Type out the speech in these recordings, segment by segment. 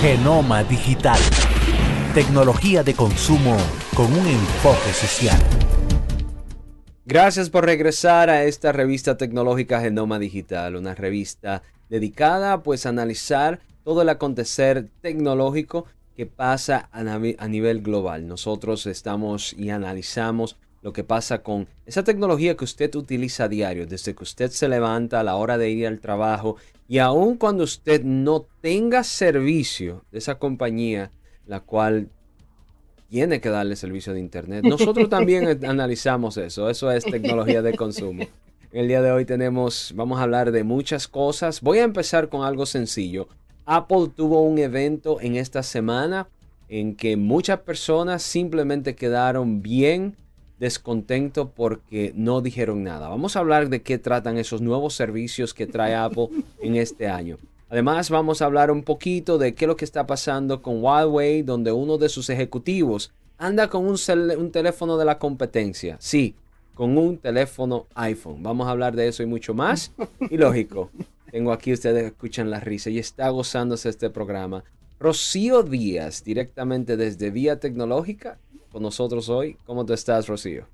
Genoma Digital. Tecnología de consumo con un enfoque social. Gracias por regresar a esta revista tecnológica Genoma Digital, una revista dedicada pues a analizar todo el acontecer tecnológico que pasa a, nivel global. Nosotros estamos y analizamos lo que pasa con esa tecnología que usted utiliza a diario, desde que usted se levanta a la hora de ir al trabajo y aun cuando usted no tenga servicio de esa compañía, la cual tiene que darle servicio de Internet, nosotros también analizamos eso. Eso es tecnología de consumo. El día de hoy tenemos, vamos a hablar de muchas cosas. Voy a empezar con algo sencillo. Apple tuvo un evento en esta semana en que muchas personas simplemente quedaron bien descontento porque no dijeron nada. Vamos a hablar de qué tratan esos nuevos servicios que trae Apple en este año. Además, vamos a hablar un poquito de qué es lo que está pasando con Huawei, donde uno de sus ejecutivos anda con un, teléfono de la competencia. Sí, con un teléfono iPhone. Vamos a hablar de eso y mucho más. Y lógico, tengo aquí ustedes escuchan la risa y está gozándose este programa. Rocío Díaz, directamente desde Vía Tecnológica, con nosotros hoy. ¿Cómo te estás, Rocío?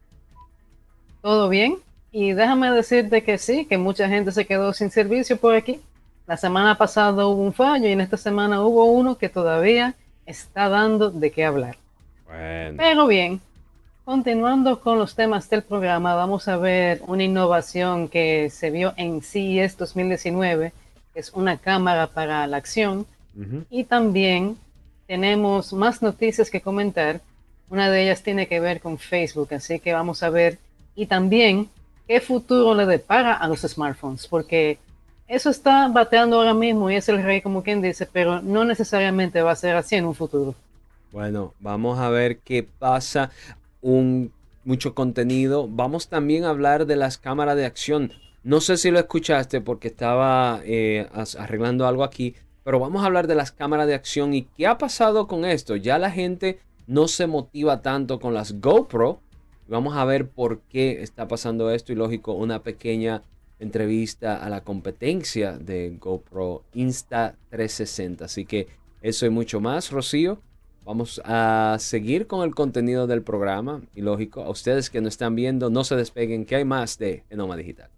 Todo bien. Y déjame decirte que sí, que mucha gente se quedó sin servicio por aquí. La semana pasada hubo un fallo y en esta semana hubo uno que todavía está dando de qué hablar. Pero bien, continuando con los temas del programa, vamos a ver una innovación que se vio en CES 2019, que es una cámara para la acción. Y también tenemos más noticias que comentar. Una de ellas tiene que ver con Facebook, así que vamos a ver. Y también qué futuro le depara a los smartphones, porque eso está bateando ahora mismo y es el rey como quien dice, pero no necesariamente va a ser así en un futuro. Bueno, vamos a ver qué pasa. Un mucho contenido. Vamos también a hablar de las cámaras de acción. No sé si lo escuchaste porque estaba eh, arreglando algo aquí, pero vamos a hablar de las cámaras de acción y qué ha pasado con esto. Ya la gente no se motiva tanto con las GoPro. Vamos a ver por qué está pasando esto y lógico una pequeña entrevista a la competencia de GoPro Insta 360. Así que eso y mucho más, Rocío. Vamos a seguir con el contenido del programa y lógico, a ustedes que nos están viendo, no se despeguen que hay más de Enoma Digital.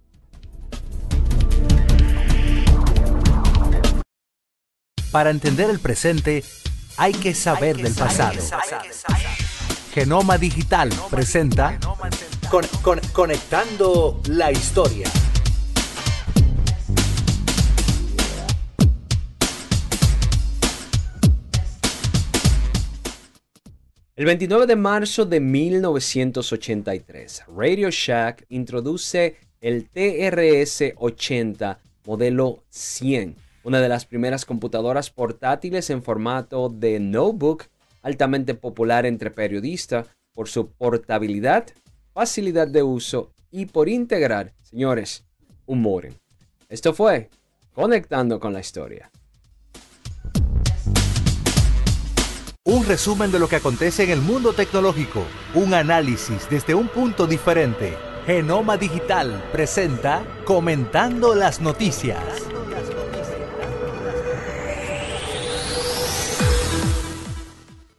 Para entender el presente, hay que saber del pasado. Genoma Digital presenta Conectando la Historia. El 29 de marzo de 1983, Radio Shack introduce el TRS-80 modelo 100 una de las primeras computadoras portátiles en formato de notebook, altamente popular entre periodistas por su portabilidad, facilidad de uso y por integrar, señores, humor. Esto fue Conectando con la Historia. Un resumen de lo que acontece en el mundo tecnológico, un análisis desde un punto diferente. Genoma Digital presenta Comentando las Noticias.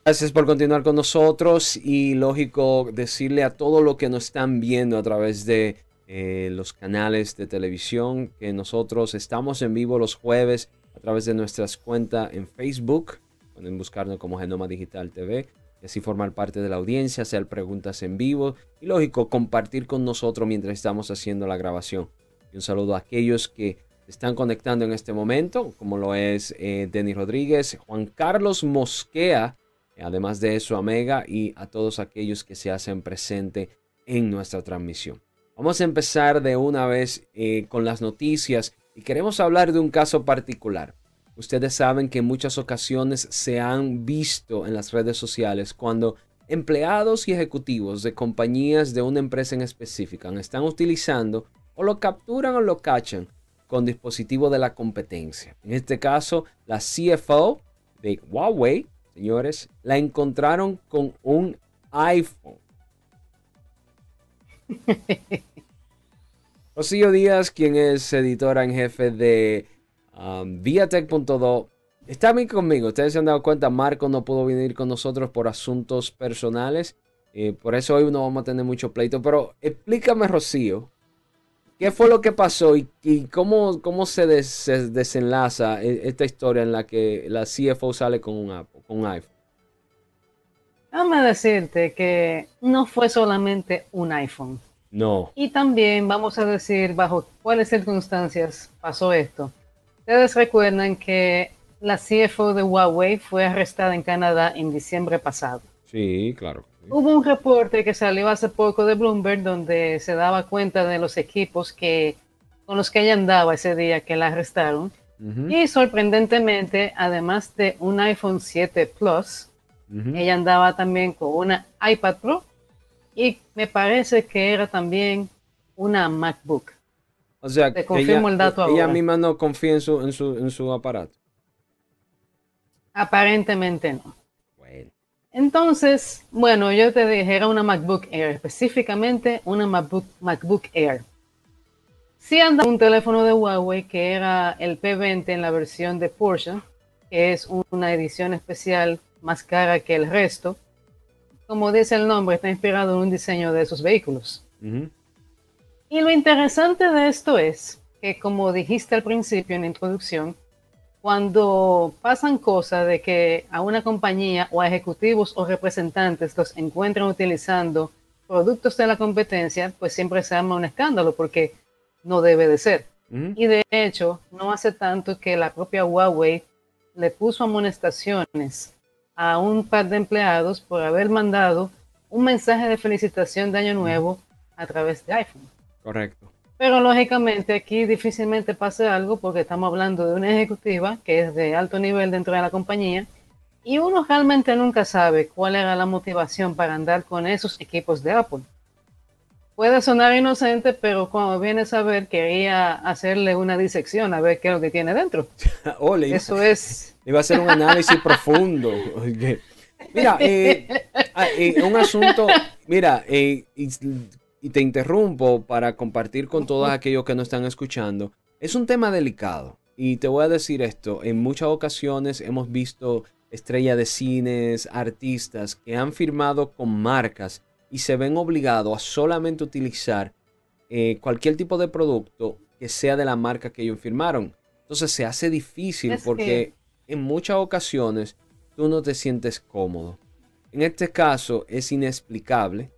Gracias por continuar con nosotros y lógico decirle a todo lo que nos están viendo a través de eh, los canales de televisión que nosotros estamos en vivo los jueves a través de nuestras cuentas en Facebook. Pueden buscarnos como Genoma Digital TV y así formar parte de la audiencia, hacer preguntas en vivo y lógico compartir con nosotros mientras estamos haciendo la grabación. Un saludo a aquellos que están conectando en este momento, como lo es eh, Denis Rodríguez, Juan Carlos Mosquea Además de eso, a Mega y a todos aquellos que se hacen presente en nuestra transmisión. Vamos a empezar de una vez eh, con las noticias y queremos hablar de un caso particular. Ustedes saben que en muchas ocasiones se han visto en las redes sociales cuando empleados y ejecutivos de compañías de una empresa en específica están utilizando o lo capturan o lo cachan con dispositivos de la competencia. En este caso, la CFO de Huawei, señores, la encontraron con un iPhone. Rocío Díaz, quien es editora en jefe de um, Viatech.do, está bien conmigo. Ustedes se han dado cuenta, Marco no pudo venir con nosotros por asuntos personales. Eh, por eso hoy no vamos a tener mucho pleito. Pero explícame, Rocío, ¿qué fue lo que pasó y, cómo, cómo se, desenlaza e, esta historia en la que la CFO sale con un, con un iPhone? Déjame decirte que no fue solamente un iPhone. No. Y también vamos a decir bajo cuáles circunstancias pasó esto. Ustedes recuerdan que la CFO de Huawei fue arrestada en Canadá en diciembre pasado. Sí, claro. Hubo un reporte que salió hace poco de Bloomberg donde se daba cuenta de los equipos que con los que ella andaba ese día que la arrestaron. Y sorprendentemente, además de un iPhone 7 Plus, ella andaba también con una iPad Pro y me parece que era también una MacBook. O sea, Te confirmo ella, el dato ella misma no confía en su, en su, en su aparato. Aparentemente no. Bueno. Entonces, bueno, yo te dije, era una MacBook Air, específicamente una MacBook, MacBook Air. Sí anda un teléfono de Huawei que era el P20 en la versión de Porsche, que es una edición especial más cara que el resto como dice el nombre, está inspirado en un diseño de esos vehículos. Y lo interesante de esto es que, como dijiste al principio en la introducción, cuando pasan cosas de que a una compañía o a ejecutivos o representantes los encuentran utilizando productos de la competencia, pues siempre se arma un escándalo porque no debe de ser. Y de hecho, no hace tanto que la propia Huawei le puso amonestaciones a un par de empleados por haber mandado un mensaje de felicitación de Año Nuevo a través de iPhone. Correcto. Pero lógicamente aquí difícilmente pase algo porque estamos hablando de una ejecutiva que es de alto nivel dentro de la compañía y uno realmente nunca sabe cuál era la motivación para andar con esos equipos de Apple. Puede sonar inocente, pero cuando vienes a ver, quería hacerle una disección a ver qué es lo que tiene dentro. Eso es Iba a ser un análisis profundo. Mira, eh, ah, eh, un asunto, mira, eh, y, te interrumpo para compartir con todos aquellos que no están escuchando. Es un tema delicado. Y te voy a decir esto, en muchas ocasiones hemos visto estrellas de cines, artistas que han firmado con marcas y se ven obligados a solamente utilizar cualquier tipo de producto que sea de la marca que ellos firmaron. Entonces se hace difícil porque en muchas ocasiones tú no te sientes cómodo. En este caso es inexplicable,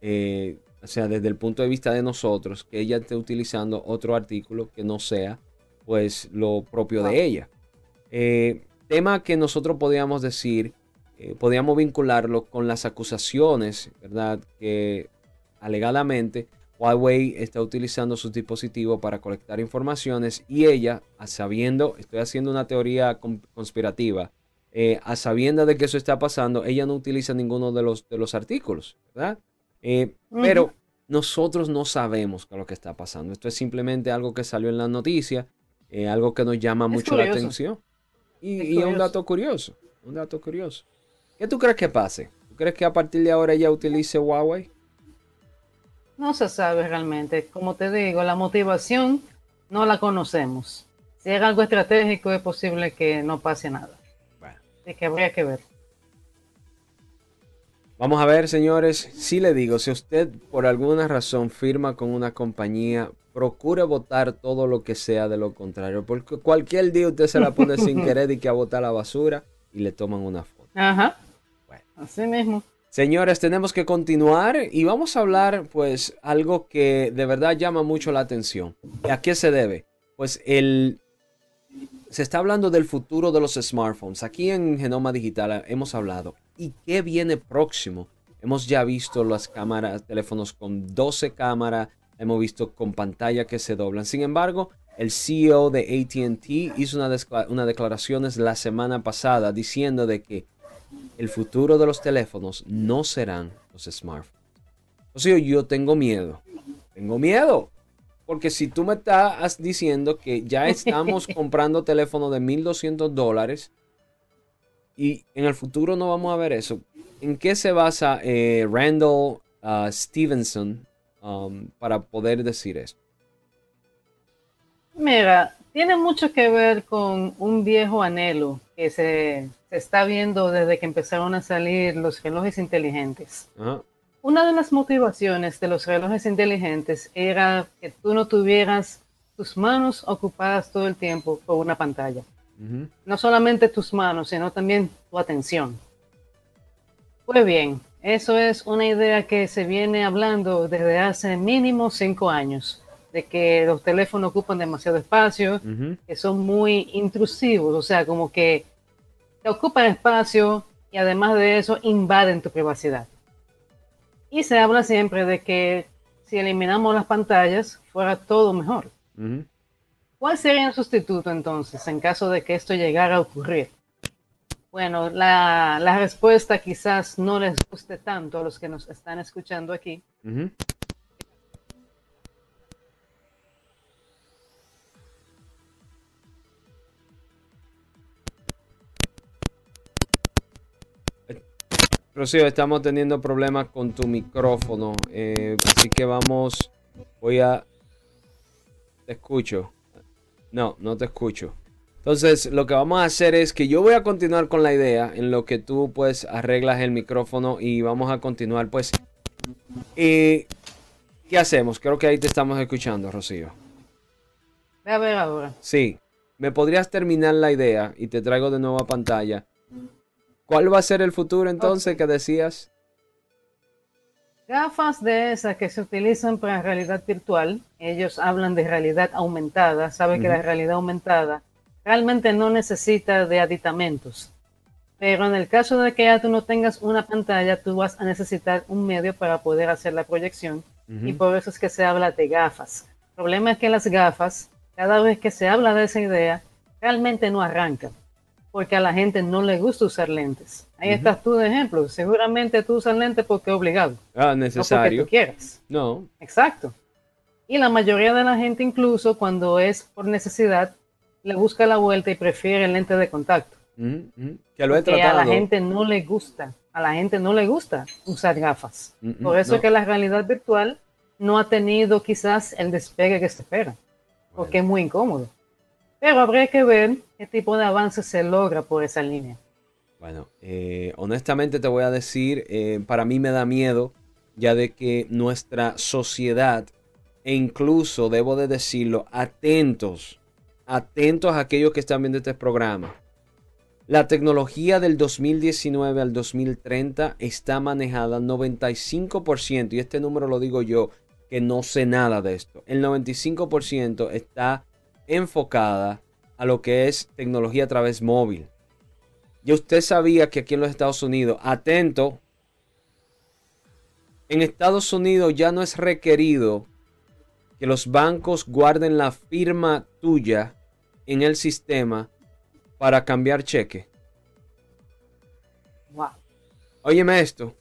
eh, o sea, desde el punto de vista de nosotros, que ella esté utilizando otro artículo que no sea pues lo propio de ella. Eh, tema que nosotros podíamos decir, eh, podíamos vincularlo con las acusaciones, ¿verdad? Que alegadamente Huawei está utilizando sus dispositivos para colectar informaciones y ella, a sabiendo, estoy haciendo una teoría conspirativa, eh, a sabiendo de que eso está pasando, ella no utiliza ninguno de los, de los artículos, ¿verdad? Eh, pero nosotros no sabemos qué es lo que está pasando. Esto es simplemente algo que salió en la noticia, eh, algo que nos llama mucho la atención. Y, y es un dato curioso, un dato curioso. ¿Qué tú crees que pase? ¿Tú crees que a partir de ahora ella utilice Huawei? No se sabe realmente. Como te digo, la motivación no la conocemos. Si es algo estratégico, es posible que no pase nada. Bueno. Así que habría que ver. Vamos a ver, señores. Si le digo, si usted por alguna razón firma con una compañía, procure votar todo lo que sea de lo contrario. Porque cualquier día usted se la pone sin querer y que a botar la basura y le toman una foto. Ajá. Bueno. Así mismo. Señores, tenemos que continuar y vamos a hablar pues algo que de verdad llama mucho la atención. ¿A qué se debe? Pues el se está hablando del futuro de los smartphones. Aquí en Genoma Digital hemos hablado. ¿Y qué viene próximo? Hemos ya visto las cámaras, teléfonos con 12 cámaras, hemos visto con pantalla que se doblan. Sin embargo, el CEO de ATT hizo una, una la semana pasada diciendo de que el futuro de los teléfonos no serán los smartphones. O sea, yo tengo miedo. Tengo miedo. Porque si tú me estás diciendo que ya estamos comprando teléfonos de 1.200 dólares y en el futuro no vamos a ver eso, ¿en qué se basa eh, Randall uh, Stevenson um, para poder decir eso? Mira, tiene mucho que ver con un viejo anhelo que se, está viendo desde que empezaron a salir los relojes inteligentes. Una de las motivaciones de los relojes inteligentes era que tú no tuvieras tus manos ocupadas todo el tiempo por una pantalla. No solamente tus manos, sino también tu atención. Pues bien, eso es una idea que se viene hablando desde hace mínimo cinco años, de que los teléfonos ocupan demasiado espacio, que son muy intrusivos, o sea, como que te ocupan espacio y además de eso invaden tu privacidad. Y se habla siempre de que si eliminamos las pantallas fuera todo mejor. ¿Cuál sería el sustituto entonces en caso de que esto llegara a ocurrir? Bueno, la, respuesta quizás no les guste tanto a los que nos están escuchando aquí. Rocío, estamos teniendo problemas con tu micrófono, eh, así que vamos, voy a... Te escucho. No, no te escucho. Entonces, lo que vamos a hacer es que yo voy a continuar con la idea en lo que tú pues arreglas el micrófono y vamos a continuar pues. ¿Qué hacemos? Creo que ahí te estamos escuchando, Rocío. A ver ahora. Sí. ¿Me podrías terminar la idea y te traigo de nuevo a pantalla? ¿Cuál va a ser el futuro entonces que decías? Gafas de esas que se utilizan para realidad virtual, ellos hablan de realidad aumentada, sabe que la realidad aumentada realmente no necesita de aditamentos. Pero en el caso de que ya tú no tengas una pantalla, tú vas a necesitar un medio para poder hacer la proyección. Y por eso es que se habla de gafas. El problema es que las gafas, cada vez que se habla de esa idea, realmente no arrancan. Porque a la gente no le gusta usar lentes. Ahí estás tú de ejemplo. Seguramente tú usas lentes porque es obligado. Ah, necesario. No porque tú quieras. No. Exacto. Y la mayoría de la gente, incluso cuando es por necesidad, le busca la vuelta y prefiere el lente de contacto. Que lo he Porque a la gente no le gusta, a la gente no le gusta usar gafas. Por eso es que la realidad virtual no ha tenido quizás el despegue que se espera, porque es muy incómodo. Pero habría que ver qué tipo de avance se logra por esa línea. Bueno, eh, honestamente te voy a decir, eh, para mí me da miedo ya de que nuestra sociedad, e incluso debo de decirlo, atentos atentos a aquellos que están viendo este programa. La tecnología del 2019 al 2030 está manejada 95%, y este número lo digo yo, que no sé nada de esto. El 95% está enfocada a lo que es tecnología a través móvil. Y usted sabía que aquí en los Estados Unidos, atento, en Estados Unidos ya no es requerido que los bancos guarden la firma tuya en el sistema para cambiar cheque. Wow. Óyeme esto.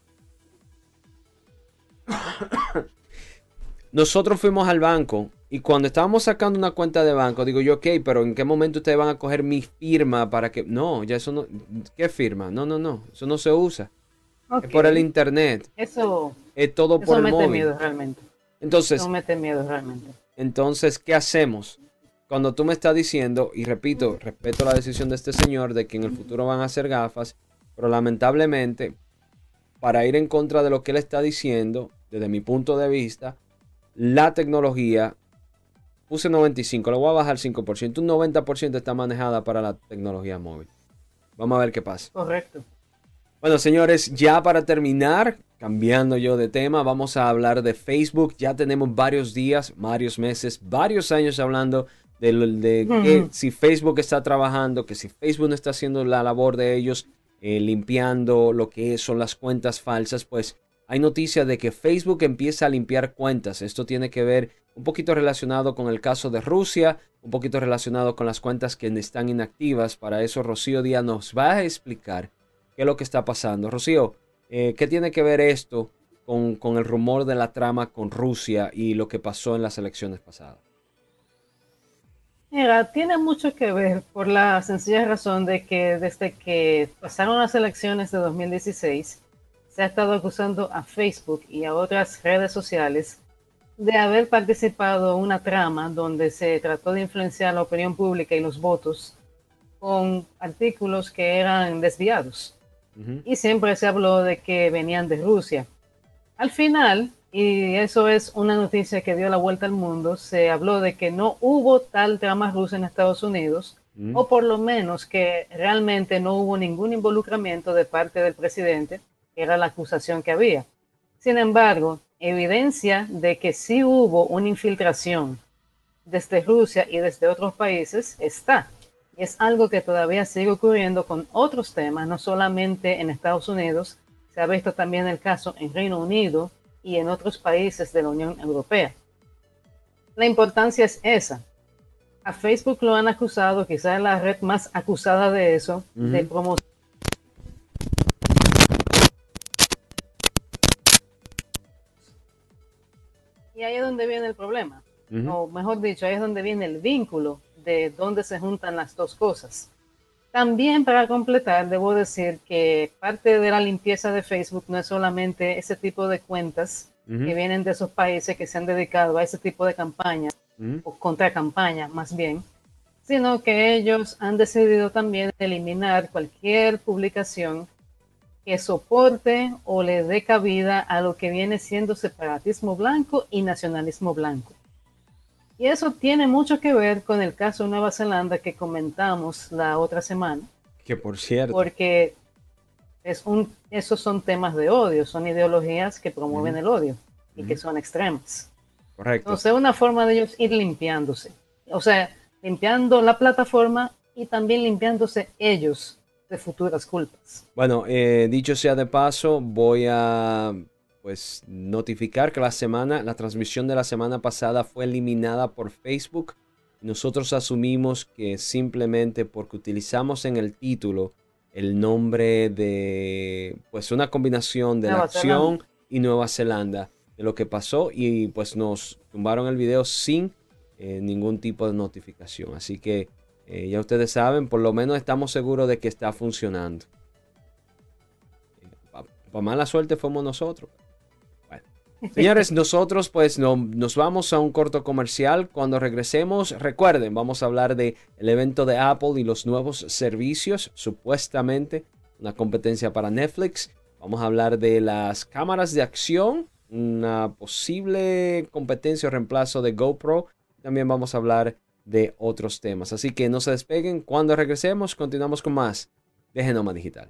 Nosotros fuimos al banco y cuando estábamos sacando una cuenta de banco, digo yo, ok, pero ¿en qué momento ustedes van a coger mi firma para que... No, ya eso no... ¿Qué firma? No, no, no, eso no se usa. Es por el internet. Eso... Es todo por el mete miedo realmente. Entonces... Eso mete miedo realmente. Entonces, ¿qué hacemos? cuando tú me estás diciendo, y repito, respeto la decisión de este señor de que en el futuro van a hacer gafas, pero lamentablemente, para ir en contra de lo que él está diciendo, desde mi punto de vista, la tecnología, puse 95, lo voy a bajar 5%, un 90% está manejada para la tecnología móvil. Vamos a ver qué pasa. Correcto. Bueno, señores, ya para terminar, cambiando yo de tema, vamos a hablar de Facebook. Ya tenemos varios días, varios meses, varios años hablando de, que si Facebook está trabajando, que si Facebook no está haciendo la labor de ellos, eh, limpiando lo que son las cuentas falsas, pues hay noticias de que Facebook empieza a limpiar cuentas. Esto tiene que ver un poquito relacionado con el caso de Rusia, un poquito relacionado con las cuentas que están inactivas. Para eso Rocío Díaz nos va a explicar qué es lo que está pasando. Rocío, eh, ¿qué tiene que ver esto con, con, el rumor de la trama con Rusia y lo que pasó en las elecciones pasadas? Mira, tiene mucho que ver por la sencilla razón de que desde que pasaron las elecciones de 2016, se ha estado acusando a Facebook y a otras redes sociales de haber participado en una trama donde se trató de influenciar la opinión pública y los votos con artículos que eran desviados. Y siempre se habló de que venían de Rusia. Al final, y eso es una noticia que dio la vuelta al mundo, se habló de que no hubo tal trama rusa en Estados Unidos, o por lo menos que realmente no hubo ningún involucramiento de parte del presidente, era la acusación que había. Sin embargo, evidencia de que sí hubo una infiltración desde Rusia y desde otros países está. Y es algo que todavía sigue ocurriendo con otros temas, no solamente en Estados Unidos, se ha visto también el caso en Reino Unido y en otros países de la Unión Europea. La importancia es esa. A Facebook lo han acusado, quizás la red más acusada de eso, de promoción Y ahí es donde viene el problema. O mejor dicho, ahí es donde viene el vínculo de dónde se juntan las dos cosas. También para completar, debo decir que parte de la limpieza de Facebook no es solamente ese tipo de cuentas que vienen de esos países que se han dedicado a ese tipo de campañas, o contra campaña más bien, sino que ellos han decidido también eliminar cualquier publicación que soporte o le dé cabida a lo que viene siendo separatismo blanco y nacionalismo blanco. Y eso tiene mucho que ver con el caso de Nueva Zelanda que comentamos la otra semana. Que por cierto. Porque es un, esos son temas de odio, son ideologías que promueven el odio y que son extremas. Correcto. Entonces, una forma de ellos ir limpiándose. O sea, limpiando la plataforma y también limpiándose ellos de futuras culpas. Bueno, eh, dicho sea de paso, voy a pues notificar que la semana, la transmisión de la semana pasada fue eliminada por Facebook. Nosotros asumimos que simplemente porque utilizamos en el título el nombre de pues una combinación de la acción y Nueva Zelanda de lo que pasó y pues nos tumbaron el video sin eh, ningún tipo de notificación. Así que eh, ya ustedes saben, por lo menos estamos seguros de que está funcionando. Para mala suerte fuimos nosotros. Señores, nosotros pues nos vamos a un corto comercial. Cuando regresemos, recuerden, vamos a hablar del el evento de Apple y los nuevos servicios, supuestamente una competencia para Netflix. Vamos a hablar de las cámaras de acción, una posible competencia o reemplazo de GoPro. También vamos a hablar de otros temas. Así que no se despeguen. Cuando regresemos, continuamos con más de Genoma Digital.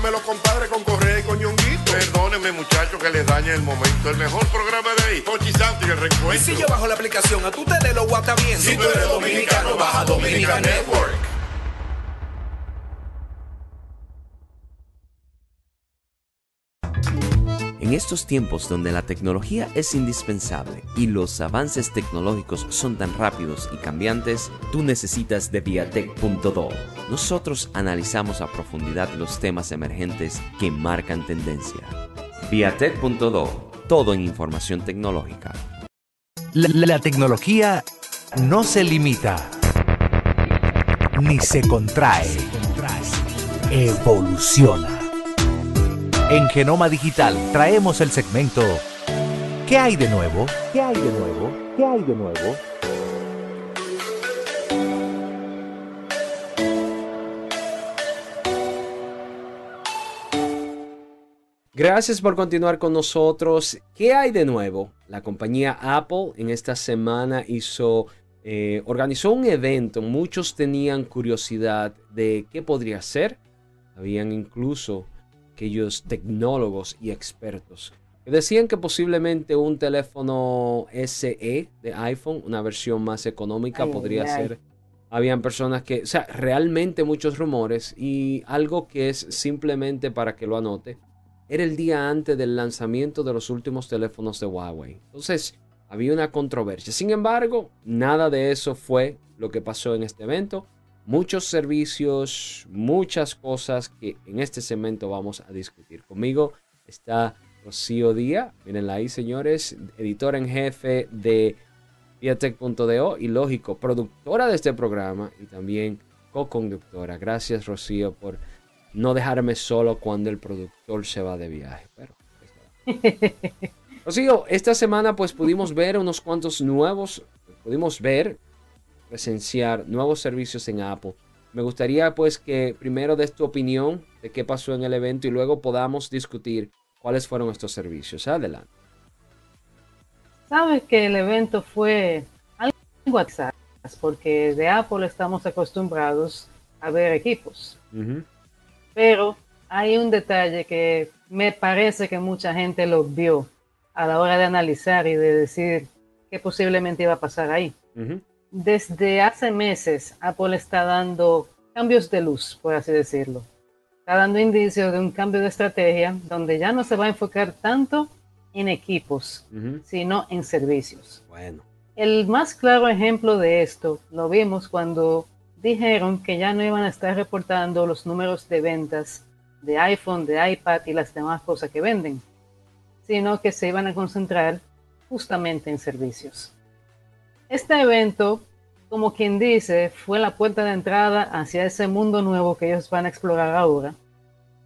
me lo compadre con Correa y con Ñonguito. Perdóneme, muchacho, que les dañe el momento. El mejor programa de ahí, Pochi Santo y el reencuentro. Y si yo bajo la aplicación, a tú te de lo guata bien. Si tú eres dominicano, baja Dominica Network. En estos tiempos donde la tecnología es indispensable y los avances tecnológicos son tan rápidos y cambiantes, tú necesitas de Viatech.do. Nosotros analizamos a profundidad los temas emergentes que marcan tendencia. Viatech.do, todo en información tecnológica. La, la tecnología no se limita ni se contrae, evoluciona. En Genoma Digital traemos el segmento ¿Qué hay de nuevo? ¿Qué hay de nuevo? ¿Qué hay de nuevo? Gracias por continuar con nosotros. ¿Qué hay de nuevo? La compañía Apple en esta semana hizo, eh, organizó un evento. Muchos tenían curiosidad de qué podría ser. Habían incluso aquellos tecnólogos y expertos que decían que posiblemente un teléfono SE de iPhone, una versión más económica, podría ser. Habían personas que, o sea, realmente muchos rumores y algo que es simplemente para que lo anote, era el día antes del lanzamiento de los últimos teléfonos de Huawei. Entonces, había una controversia. Sin embargo, nada de eso fue lo que pasó en este evento. Muchos servicios, muchas cosas que en este segmento vamos a discutir. Conmigo está Rocío Díaz, mírenla ahí señores, editora en jefe de Viatech.do y lógico, productora de este programa y también co-conductora. Gracias Rocío por no dejarme solo cuando el productor se va de viaje. Pero, Rocío, esta semana pues pudimos ver unos cuantos nuevos, pudimos ver, presenciar nuevos servicios en Apple. Me gustaría pues que primero des tu opinión de qué pasó en el evento y luego podamos discutir cuáles fueron estos servicios. Adelante. Sabes que el evento fue algo exacto, porque de Apple estamos acostumbrados a ver equipos. Pero hay un detalle que me parece que mucha gente lo vio a la hora de analizar y de decir qué posiblemente iba a pasar ahí. Desde hace meses, Apple está dando cambios de luz, por así decirlo. Está dando indicios de un cambio de estrategia donde ya no se va a enfocar tanto en equipos, sino en servicios. Bueno. El más claro ejemplo de esto lo vimos cuando dijeron que ya no iban a estar reportando los números de ventas de iPhone, de iPad y las demás cosas que venden, sino que se iban a concentrar justamente en servicios. Este evento, como quien dice, fue la puerta de entrada hacia ese mundo nuevo que ellos van a explorar ahora.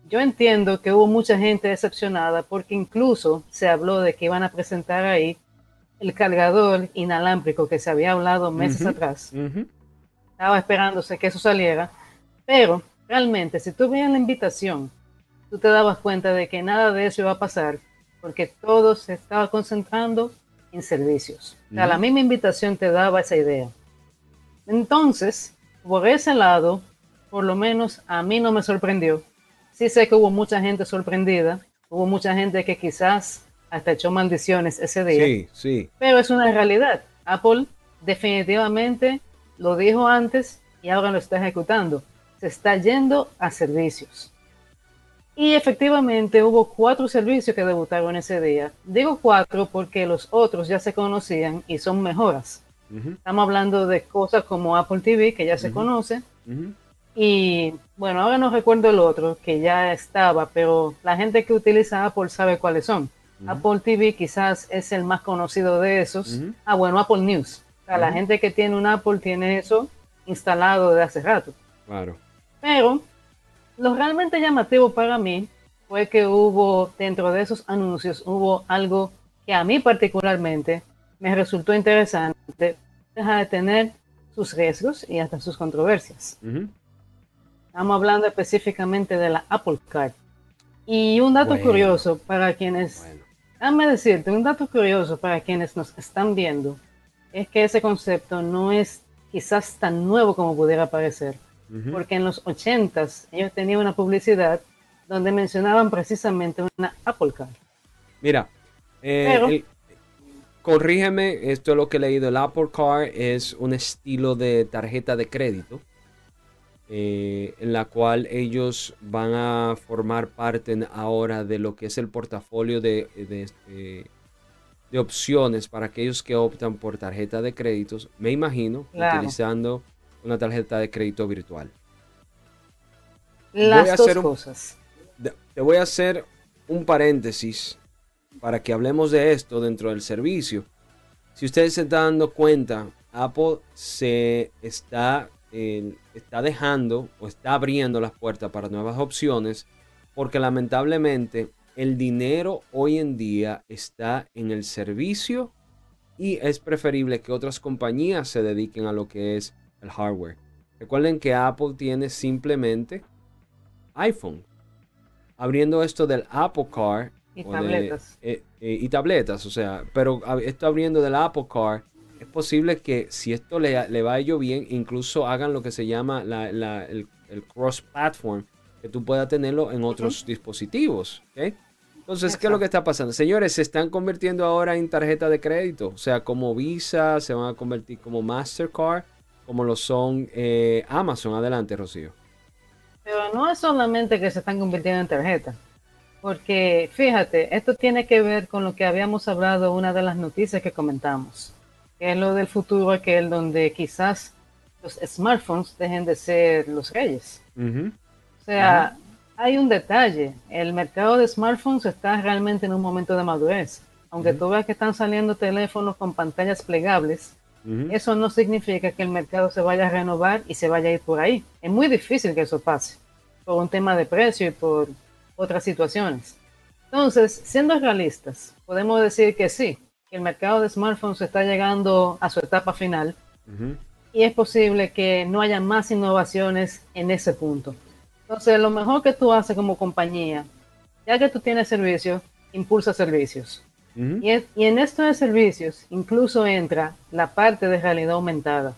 Yo entiendo que hubo mucha gente decepcionada porque incluso se habló de que iban a presentar ahí el cargador inalámbrico que se había hablado meses atrás. Estaba esperándose que eso saliera, pero realmente si tú veías la invitación, tú te dabas cuenta de que nada de eso iba a pasar, porque todo se estaba concentrando en servicios. O sea, la misma invitación te daba esa idea. Entonces, por ese lado, por lo menos a mí no me sorprendió. Sí sé que hubo mucha gente sorprendida, hubo mucha gente que quizás hasta echó maldiciones ese día. Sí, sí. Pero es una realidad. Apple definitivamente lo dijo antes y ahora lo está ejecutando. Se está yendo a servicios. Y efectivamente hubo cuatro servicios que debutaron ese día. Digo cuatro porque los otros ya se conocían y son mejoras. Estamos hablando de cosas como Apple TV, que ya se conoce. Y bueno, ahora no recuerdo el otro, que ya estaba, pero la gente que utiliza Apple sabe cuáles son. Apple TV quizás es el más conocido de esos. Ah, bueno, Apple News la gente que tiene un Apple tiene eso instalado de hace rato. Claro. Pero lo realmente llamativo para mí fue que hubo dentro de esos anuncios, hubo algo que a mí particularmente me resultó interesante, deja de tener sus riesgos y hasta sus controversias. Estamos hablando específicamente de la Apple Card. Y un dato curioso para quienes, déjame decirte, un dato curioso para quienes nos están viendo es que ese concepto no es quizás tan nuevo como pudiera parecer, porque en los 80s ellos tenían una publicidad donde mencionaban precisamente una Apple Card. Mira, eh, corrígeme, esto es lo que he leído, el Apple Card es un estilo de tarjeta de crédito. Eh, en la cual ellos van a formar parte ahora de lo que es el portafolio de, de, de de opciones para aquellos que optan por tarjeta de créditos, me imagino, utilizando una tarjeta de crédito virtual. Las dos cosas. Te voy a hacer un paréntesis para que hablemos de esto dentro del servicio. Si ustedes se están dando cuenta, Apple se está, está dejando o está abriendo las puertas para nuevas opciones porque lamentablemente el dinero hoy en día está en el servicio y es preferible que otras compañías se dediquen a lo que es el hardware. Recuerden que Apple tiene simplemente iPhone. abriendo esto del Apple Car. Y de- tabletas. eh, eh, y tabletas, o sea, pero esto abriendo del Apple Car, es posible que si esto le, le va a ello bien, incluso hagan lo que se llama la- la- el, el cross-platform, que tú puedas tenerlo en otros dispositivos. ¿ok? Entonces, ¿qué es lo que está pasando? Señores, se están convirtiendo ahora en tarjeta de crédito, o sea, como Visa, se van a convertir como Mastercard, como lo son eh, Amazon. Adelante, Rocío. Pero no es solamente que se están convirtiendo en tarjeta, porque fíjate, esto tiene que ver con lo que habíamos hablado una de las noticias que comentamos, que es lo del futuro, aquel donde quizás los smartphones dejen de ser los reyes. O sea, hay un detalle, el mercado de smartphones está realmente en un momento de madurez. Aunque tú veas que están saliendo teléfonos con pantallas plegables, Eso no significa que el mercado se vaya a renovar y se vaya a ir por ahí. Es muy difícil que eso pase, por un tema de precio y por otras situaciones. Entonces, siendo realistas, podemos decir que sí, que el mercado de smartphones está llegando a su etapa final y es posible que no haya más innovaciones en ese punto. Entonces, lo mejor que tú haces como compañía, ya que tú tienes servicios, impulsa servicios. Y, es- y en esto de servicios incluso entra la parte de realidad aumentada.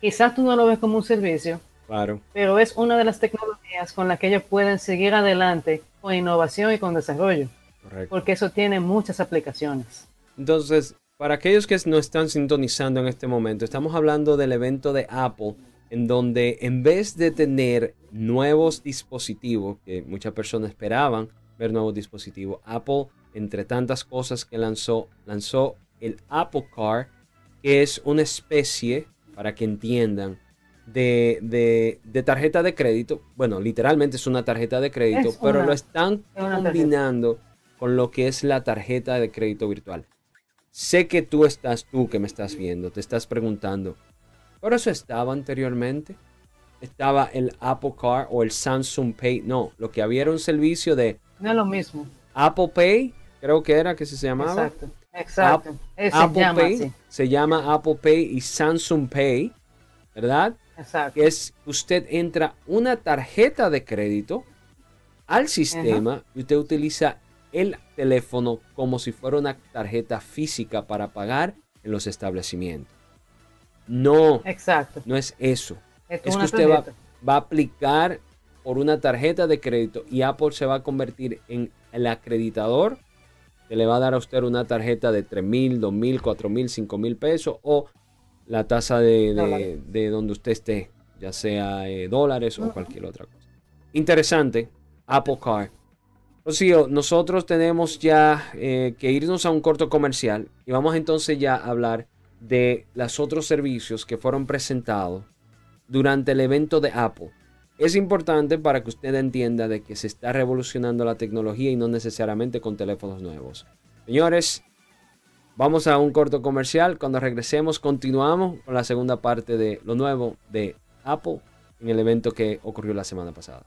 Quizás tú no lo ves como un servicio, Claro. pero es una de las tecnologías con las que ellos pueden seguir adelante con innovación y con desarrollo, Correcto. porque eso tiene muchas aplicaciones. Entonces, para aquellos que no están sintonizando en este momento, estamos hablando del evento de Apple, en donde en vez de tener nuevos dispositivos, que muchas personas esperaban ver nuevos dispositivos, Apple, entre tantas cosas que lanzó, lanzó el Apple Car, que es una especie, para que entiendan, de, de- de tarjeta de crédito. Bueno, literalmente es una tarjeta de crédito, Es pero una- lo están combinando con lo que es la tarjeta de crédito virtual. Sé que tú estás, tú que me estás viendo, te estás preguntando, ¿pero eso estaba anteriormente? Estaba el Apple Car o el Samsung Pay. No, lo que había era un servicio de No es lo mismo. Apple Pay, creo que era que se llamaba. Exacto. Exacto. Apple llama Pay, se llama Apple Pay y Samsung Pay, ¿verdad? Exacto. que es usted entra una tarjeta de crédito al sistema y usted utiliza el teléfono como si fuera una tarjeta física para pagar en los establecimientos. No, Exacto. no es eso. Es Es que usted va, va a aplicar por una tarjeta de crédito y Apple se va a convertir en el acreditador que le va a dar a usted una tarjeta de 3 mil, 2 mil, 4 mil, 5 mil pesos o la tasa de, de- donde usted esté, ya sea eh, dólares o cualquier otra cosa. Interesante, Apple Car. Rocío, nosotros tenemos ya eh, que irnos a un corto comercial y vamos entonces ya a hablar de los otros servicios que fueron presentados durante el evento de Apple. Es importante para que usted entienda de que se está revolucionando la tecnología y no necesariamente con teléfonos nuevos. Señores, vamos a un corto comercial. Cuando regresemos continuamos con la segunda parte de lo nuevo de Apple en el evento que ocurrió la semana pasada.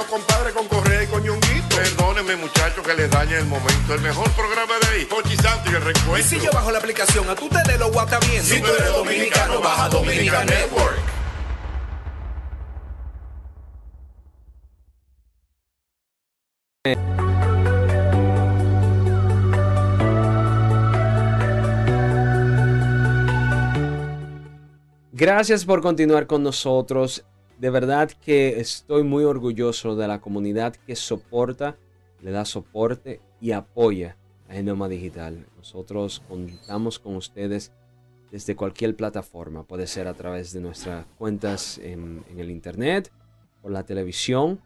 los compadres con Correa y con Ñonguito. Perdónenme, muchachos, que les dañe el momento. El mejor programa de ahí, Pochi Santo y el Y reencuentro. si yo bajo la aplicación, a tú te de lo guata bien. Si tú eres dominicano, baja Dominican Network. Gracias por continuar con nosotros. De verdad que estoy muy orgulloso de la comunidad que soporta, le da soporte y apoya a Genoma Digital. Nosotros contamos con ustedes desde cualquier plataforma. Puede ser a través de nuestras cuentas en, en el internet, por la televisión.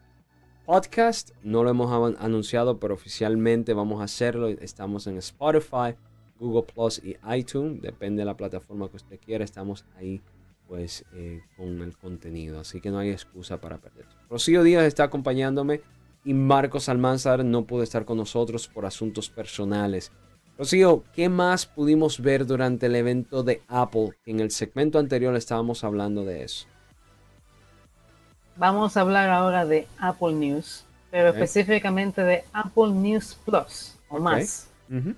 Podcast, no lo hemos anunciado, pero oficialmente vamos a hacerlo. Estamos en Spotify, Google Plus y iTunes. Depende de la plataforma que usted quiera. Estamos ahí pues eh, con el contenido. Así que no hay excusa para perder. Rocío Díaz está acompañándome y Marcos Almanzar no pudo estar con nosotros por asuntos personales. Rocío, ¿qué más pudimos ver durante el evento de Apple? En el segmento anterior estábamos hablando de eso. Vamos a hablar ahora de Apple News, pero específicamente de Apple News Plus o más,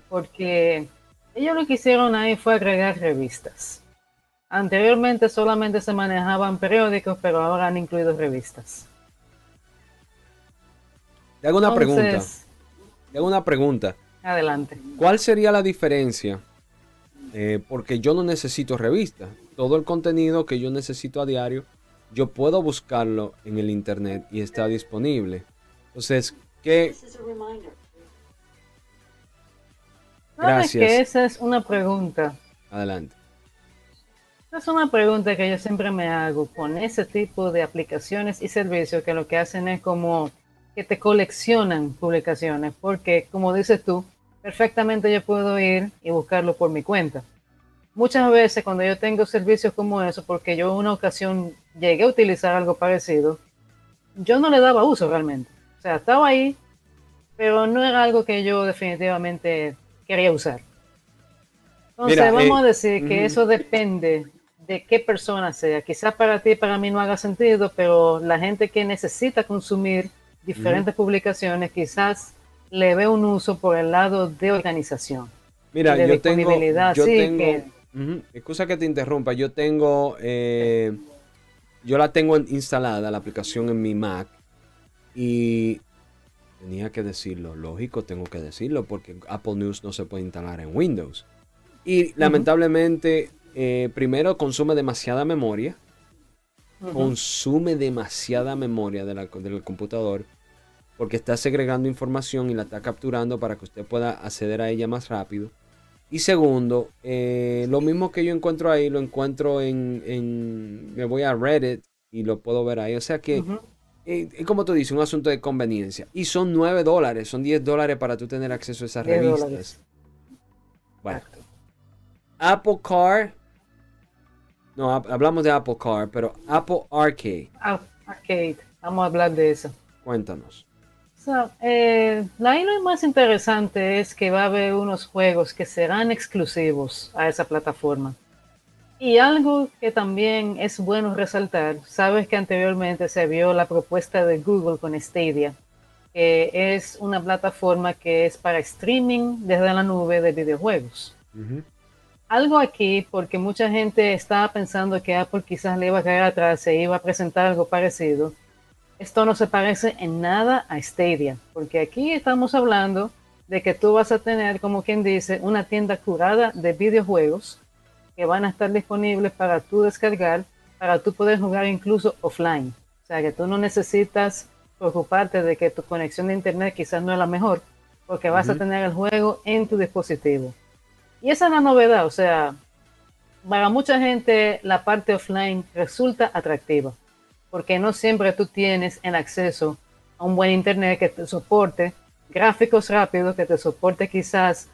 porque ellos lo que hicieron ahí fue agregar revistas. Anteriormente solamente se manejaban periódicos, pero ahora han incluido revistas. Te hago una pregunta. Te hago una pregunta. adelante. ¿Cuál sería la diferencia? Eh, porque yo no necesito revistas. Todo el contenido que yo necesito a diario, yo puedo buscarlo en el internet y está disponible. Entonces, ¿qué? ¿Sabes Gracias. que esa es una pregunta? Adelante. Esa es una pregunta que yo siempre me hago con ese tipo de aplicaciones y servicios que lo que hacen es como que te coleccionan publicaciones, porque como dices tú, perfectamente yo puedo ir y buscarlo por mi cuenta. Muchas veces cuando yo tengo servicios como eso, porque yo en una ocasión llegué a utilizar algo parecido, yo no le daba uso realmente. O sea, estaba ahí, pero no era algo que yo definitivamente quería usar. Entonces, Mira, vamos eh, a decir que eso depende de qué persona sea. Quizás para ti, para mí no haga sentido, pero la gente que necesita consumir diferentes publicaciones, quizás le ve un uso por el lado de organización. Mira, de yo tengo, disponibilidad, yo sí, tengo, que- Ujú, excusa que te interrumpa, yo tengo, eh, yo la tengo en- instalada, la aplicación en mi Mac, y tenía que decirlo, lógico, tengo que decirlo, porque Apple News no se puede instalar en Windows. Y lamentablemente, eh, primero consume demasiada memoria, consume demasiada memoria de la- del computador, porque está segregando información y la está capturando para que usted pueda acceder a ella más rápido. Y segundo, eh, lo mismo que yo encuentro ahí, lo encuentro en, en- Me voy a Reddit y lo puedo ver ahí. O sea que, eh, es como tú dices, un asunto de conveniencia. Y son 9 dólares, son 10 dólares para tú tener acceso a esas 10 revistas. dólares. Bueno, Apple Car. No, hab- hablamos de Apple Car, pero Apple Arcade. Ah, Arcade, vamos a hablar de eso. Cuéntanos. So, eh, la hilo más interesante es que va a haber unos juegos que serán exclusivos a esa plataforma. Y algo que también es bueno resaltar, sabes que anteriormente se vio la propuesta de Google con Stadia, que es una plataforma que es para streaming desde la nube de videojuegos. Algo aquí, porque mucha gente estaba pensando que Apple quizás le iba a caer atrás e iba a presentar algo parecido. Esto no se parece en nada a Stadia, porque aquí estamos hablando de que tú vas a tener, como quien dice, una tienda curada de videojuegos que van a estar disponibles para tú descargar, para tú poder jugar incluso offline. O sea, que tú no necesitas preocuparte de que tu conexión de internet quizás no es la mejor, porque vas a tener el juego en tu dispositivo. Y esa es la novedad, o sea, para mucha gente la parte offline resulta atractiva, porque no siempre tú tienes el acceso a un buen internet que te soporte gráficos rápidos, que te soporte quizás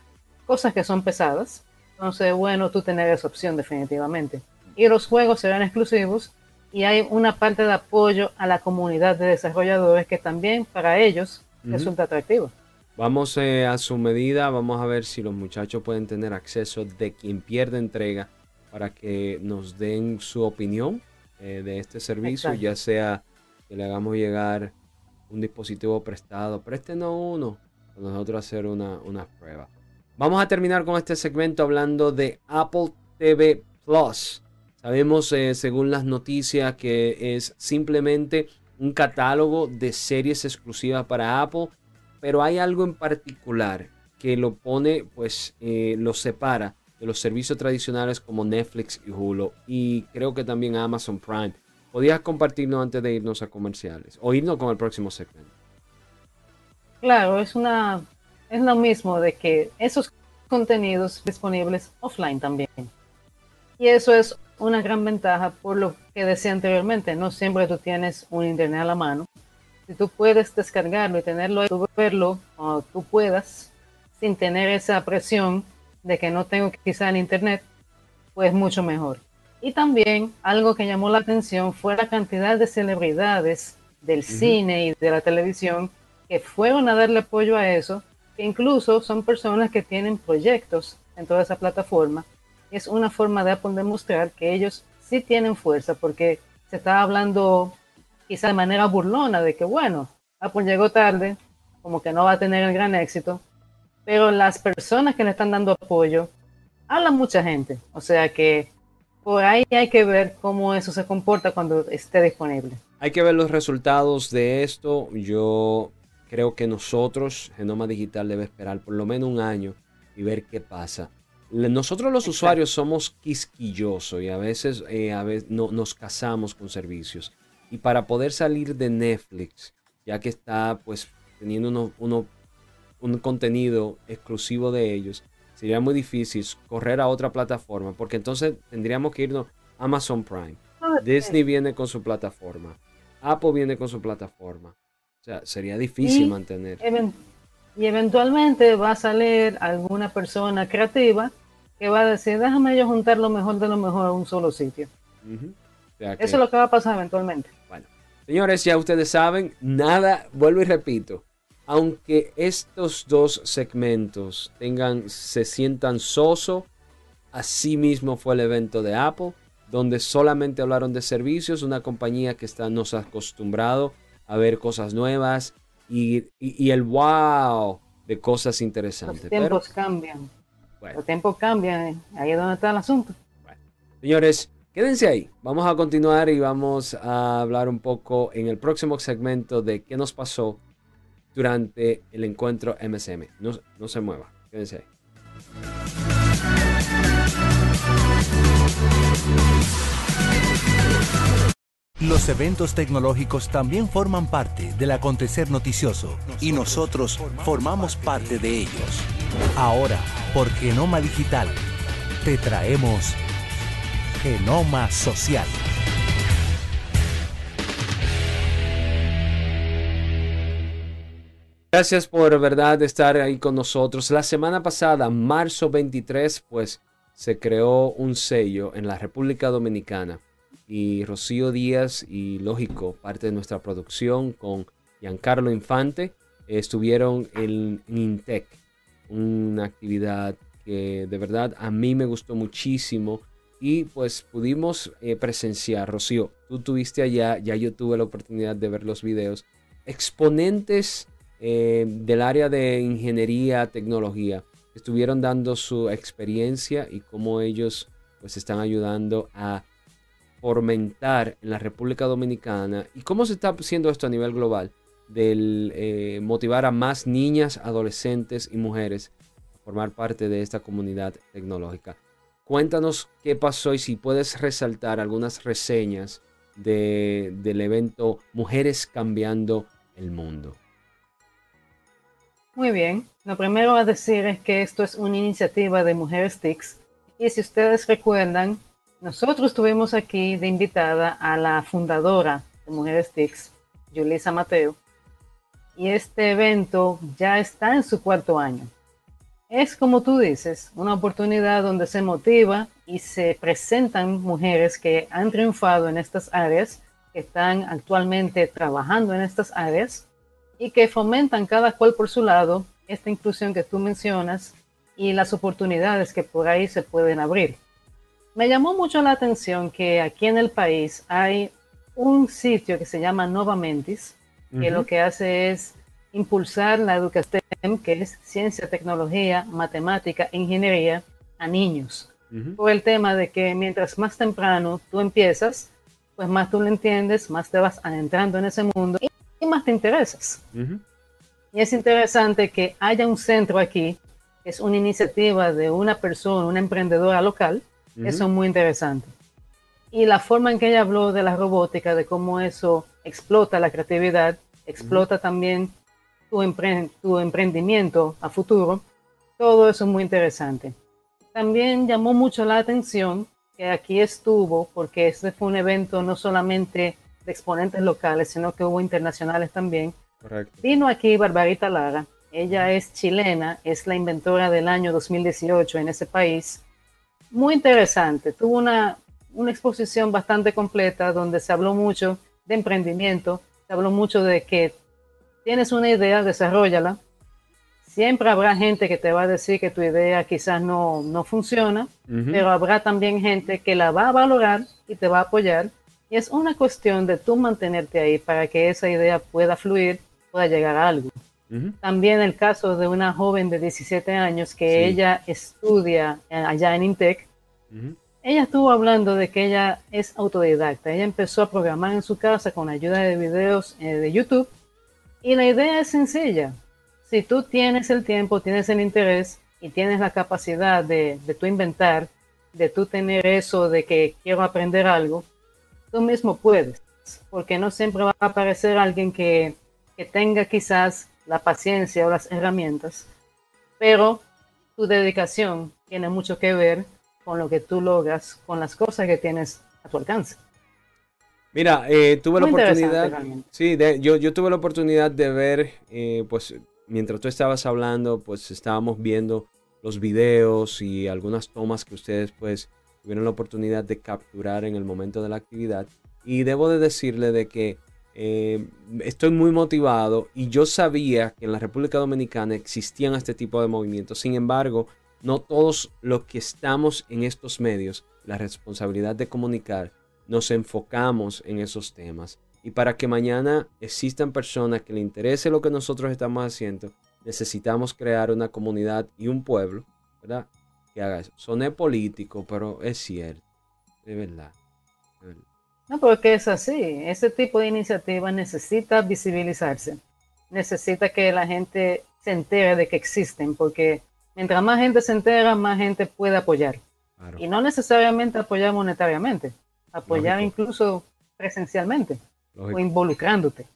cosas que son pesadas. Entonces, bueno, tú tener esa opción definitivamente. Y los juegos serán exclusivos y hay una parte de apoyo a la comunidad de desarrolladores que también para ellos resulta atractivo. Vamos eh, a su medida, vamos a ver si los muchachos pueden tener acceso de quien pierde entrega para que nos den su opinión eh, de este servicio, Exacto. ya sea que le hagamos llegar un dispositivo prestado, préstenos uno, para nosotros hacer una, una prueba. Vamos a terminar con este segmento hablando de Apple TV Plus. Sabemos, eh, según las noticias, que es simplemente un catálogo de series exclusivas para Apple, pero hay algo en particular que lo pone, pues, eh, lo separa de los servicios tradicionales como Netflix y Hulu, y creo que también Amazon Prime. ¿Podrías compartirnos antes de irnos a comerciales o irnos con el próximo segmento? Claro, es una es lo mismo de que esos contenidos disponibles offline también. Y eso es una gran ventaja por lo que decía anteriormente, no siempre tú tienes un internet a la mano. Si tú puedes descargarlo y tenerlo ahí, verlo cuando tú puedas, sin tener esa presión de que no tengo quizá el internet, pues mucho mejor. Y también algo que llamó la atención fue la cantidad de celebridades del cine y de la televisión que fueron a darle apoyo a eso, que incluso son personas que tienen proyectos en toda esa plataforma. Es una forma de Apple demostrar que ellos sí tienen fuerza, porque se estaba hablando quizá de manera burlona de que, bueno, Apple llegó tarde, como que no va a tener el gran éxito, pero las personas que le están dando apoyo, habla mucha gente, o sea que por ahí hay que ver cómo eso se comporta cuando esté disponible. Hay que ver los resultados de esto. Yo creo que nosotros, Genoma Digital, debe esperar por lo menos un año y ver qué pasa. Nosotros los usuarios somos quisquillosos y a veces, eh, a veces no, nos casamos con servicios. Y para poder salir de Netflix, ya que está pues teniendo uno, un contenido exclusivo de ellos, sería muy difícil correr a otra plataforma porque entonces tendríamos que irnos a Amazon Prime. Ah, Disney viene con su plataforma. Apple viene con su plataforma. O sea, sería difícil mantener. y eventualmente va a salir alguna persona creativa que va a decir, déjame yo juntar lo mejor de lo mejor a un solo sitio. Eso es lo que va a pasar eventualmente. Bueno, señores, ya ustedes saben, nada, vuelvo y repito, aunque estos dos segmentos tengan, se sientan soso, así mismo fue el evento de Apple donde solamente hablaron de servicios, una compañía que está, nos ha acostumbrado a ver cosas nuevas y, el wow de cosas interesantes. Los tiempos cambian. Los tiempos cambian, eh. ahí es donde está el asunto. Señores, quédense ahí. Vamos a continuar y vamos a hablar un poco en el próximo segmento de qué nos pasó durante el encuentro MSM. No, no se mueva, quédense ahí. Los eventos tecnológicos también forman parte del acontecer noticioso y nosotros formamos parte de ellos. Ahora, por Genoma Digital, te traemos Genoma Social. Gracias por verdad estar ahí con nosotros. La semana pasada, marzo 23, pues se creó un sello en la República Dominicana y Rocío Díaz y lógico parte de nuestra producción con Giancarlo Infante estuvieron en Intec, una actividad que de verdad a mí me gustó muchísimo y pues pudimos eh, presenciar, Rocío, tú tuviste allá, ya yo tuve la oportunidad de ver los videos, exponentes eh, del área de ingeniería, tecnología, estuvieron dando su experiencia y cómo ellos pues están ayudando a fomentar en la República Dominicana y cómo se está haciendo esto a nivel global del eh, motivar a más niñas, adolescentes y mujeres a formar parte de esta comunidad tecnológica. Cuéntanos qué pasó y si puedes resaltar algunas reseñas del evento Mujeres Cambiando el Mundo. Muy bien. Lo primero a decir es que esto es una iniciativa de Mujeres TICS. Y si ustedes recuerdan, nosotros tuvimos aquí de invitada a la fundadora de Mujeres TICS, Julissa Mateo. Y este evento ya está en su cuarto año. Es como tú dices, una oportunidad donde se motiva y se presentan mujeres que han triunfado en estas áreas, que están actualmente trabajando en estas áreas y que fomentan cada cual por su lado esta inclusión que tú mencionas y las oportunidades que por ahí se pueden abrir. Me llamó mucho la atención que aquí en el país hay un sitio que se llama Nova Mentis, que lo que hace es impulsar la educación, que es ciencia, tecnología, matemática, ingeniería, a niños. Por el tema de que mientras más temprano tú empiezas, pues más tú lo entiendes, más te vas adentrando en ese mundo y más te interesas. Y es interesante que haya un centro aquí, que es una iniciativa de una persona, una emprendedora local, eso es muy interesante. Y la forma en que ella habló de la robótica, de cómo eso explota la creatividad, explota también tu, tu emprendimiento a futuro, todo eso es muy interesante. También llamó mucho la atención que aquí estuvo, porque este fue un evento no solamente de exponentes locales, sino que hubo internacionales también. Correcto. Vino aquí Barbarita Lara, ella es chilena, es la inventora del año 2018 en ese país. Muy interesante, tuvo una, una exposición bastante completa donde se habló mucho de emprendimiento, se habló mucho de que tienes una idea, desarrollala. Siempre habrá gente que te va a decir que tu idea quizás no, no funciona, pero habrá también gente que la va a valorar y te va a apoyar. Y es una cuestión de tú mantenerte ahí para que esa idea pueda fluir, pueda llegar a algo. También el caso de una joven de 17 años que Sí. ella estudia eh, allá en Intec. Ujú. Ella estuvo hablando de que ella es autodidacta. Ella empezó a programar en su casa con ayuda de videos eh, de YouTube. Y la idea es sencilla. Si tú tienes el tiempo, tienes el interés y tienes la capacidad de, de tú inventar, de tú tener eso de que quiero aprender algo, tú mismo puedes. Porque no siempre va a aparecer alguien que, que tenga quizás la paciencia o las herramientas, pero tu dedicación tiene mucho que ver con lo que tú logras, con las cosas que tienes a tu alcance. Mira, eh, tuve la Muy interesante, oportunidad, sí, de- yo, yo tuve la oportunidad de ver, eh, pues mientras tú estabas hablando, pues estábamos viendo los videos y algunas tomas que ustedes pues tuvieron la oportunidad de capturar en el momento de la actividad. Y debo de decirle de que eh, estoy muy motivado y yo sabía que en la República Dominicana existían este tipo de movimientos. Sin embargo, no todos los que estamos en estos medios, la responsabilidad de comunicar, nos enfocamos en esos temas. Y para que mañana existan personas que le interese lo que nosotros estamos haciendo, necesitamos crear una comunidad y un pueblo, ¿verdad? Que haga eso. Soné político, pero es cierto. De verdad. de verdad. No, porque es así. Ese tipo de iniciativa necesita visibilizarse. Necesita que la gente se entere de que existen, porque mientras más gente se entera, más gente puede apoyar. Claro. Y no necesariamente apoyar monetariamente, apoyar Lógico. incluso presencialmente Lógico. o involucrándote.